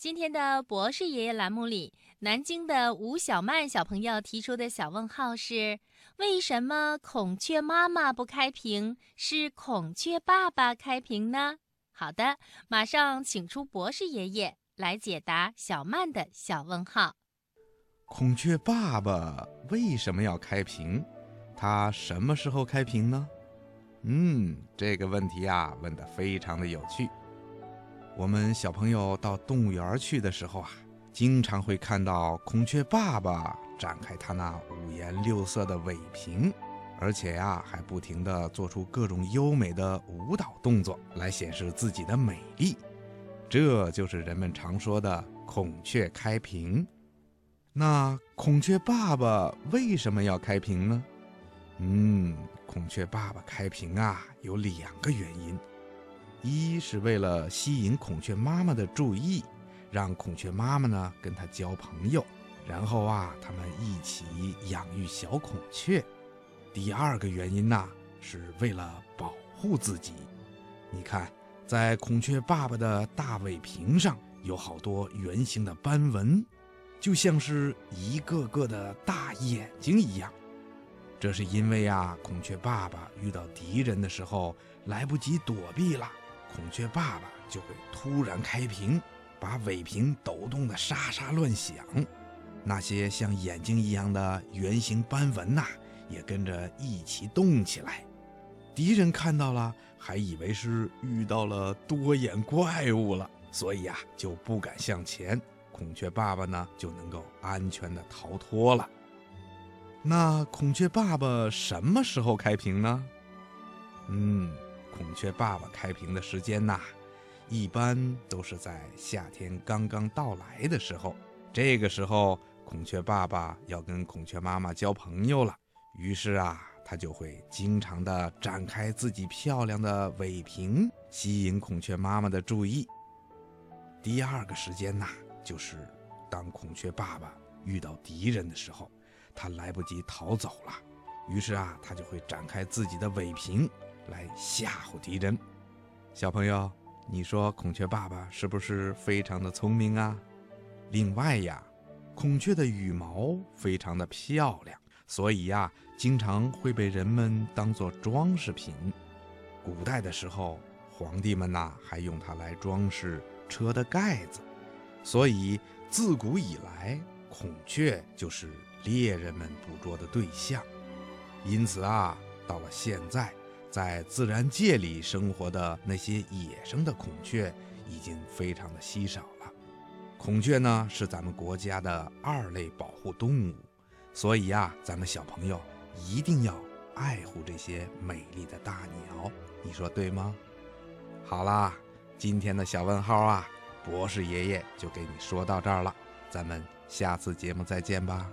今天的博士爷爷栏目里，南京的吴小曼小朋友提出的小问号是：为什么孔雀妈妈不开屏，是孔雀爸爸开屏呢？好的，马上请出博士爷爷来解答小曼的小问号。孔雀爸爸为什么要开屏？他什么时候开屏呢？嗯，这个问题啊，问得非常的有趣。我们小朋友到动物园去的时候啊，经常会看到孔雀爸爸展开它那五颜六色的尾屏，而且呀，还不停地做出各种优美的舞蹈动作来显示自己的美丽。这就是人们常说的孔雀开屏。那孔雀爸爸为什么要开屏呢？嗯，孔雀爸爸开屏啊，有两个原因。一是为了吸引孔雀妈妈的注意，让孔雀妈妈呢跟它交朋友，然后啊，他们一起养育小孔雀。第二个原因呢，是为了保护自己。你看，在孔雀爸爸的大尾屏上有好多圆形的斑纹，就像是一个个的大眼睛一样。这是因为啊，孔雀爸爸遇到敌人的时候来不及躲避了。孔雀爸爸就会突然开屏，把尾屏抖动的沙沙乱响，那些像眼睛一样的圆形斑纹呐，也跟着一起动起来。敌人看到了，还以为是遇到了多眼怪物了，所以啊，就不敢向前。孔雀爸爸呢，就能够安全的逃脱了。那孔雀爸爸什么时候开屏呢？嗯。孔雀爸爸开屏的时间呐，一般都是在夏天刚刚到来的时候。这个时候，孔雀爸爸要跟孔雀妈妈交朋友了，于是啊，他就会经常的展开自己漂亮的尾屏，吸引孔雀妈妈的注意。第二个时间呐，就是当孔雀爸爸遇到敌人的时候，他来不及逃走了，于是啊，他就会展开自己的尾屏。来吓唬敌人，小朋友，你说孔雀爸爸是不是非常的聪明啊？另外呀，孔雀的羽毛非常的漂亮，所以呀，经常会被人们当做装饰品。古代的时候，皇帝们呐还用它来装饰车的盖子，所以自古以来，孔雀就是猎人们捕捉的对象。因此啊，到了现在。在自然界里生活的那些野生的孔雀已经非常的稀少了。孔雀呢是咱们国家的二类保护动物，所以呀，咱们小朋友一定要爱护这些美丽的大鸟，你说对吗？好啦，今天的小问号啊，博士爷爷就给你说到这儿了，咱们下次节目再见吧。